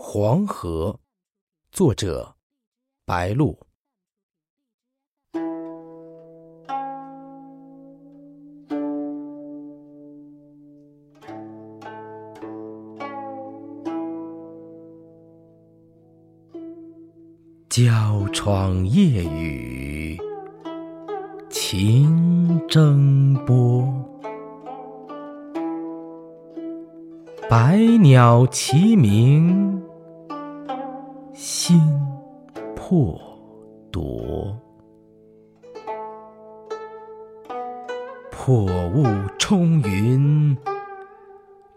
黄河，作者白露。娇窗夜雨，情蒸波。百鸟齐鸣，心破夺。破雾冲云，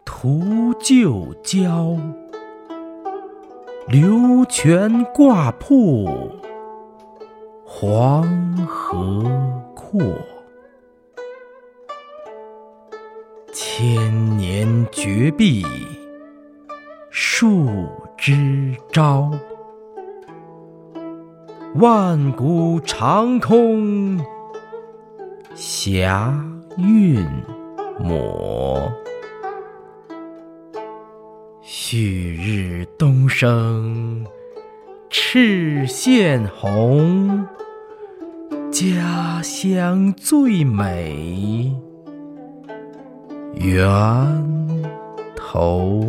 图旧交。流泉挂瀑，黄河阔。千年绝壁，树枝招；万古长空，霞韵抹。旭日东升，赤县红，家乡最美，源头。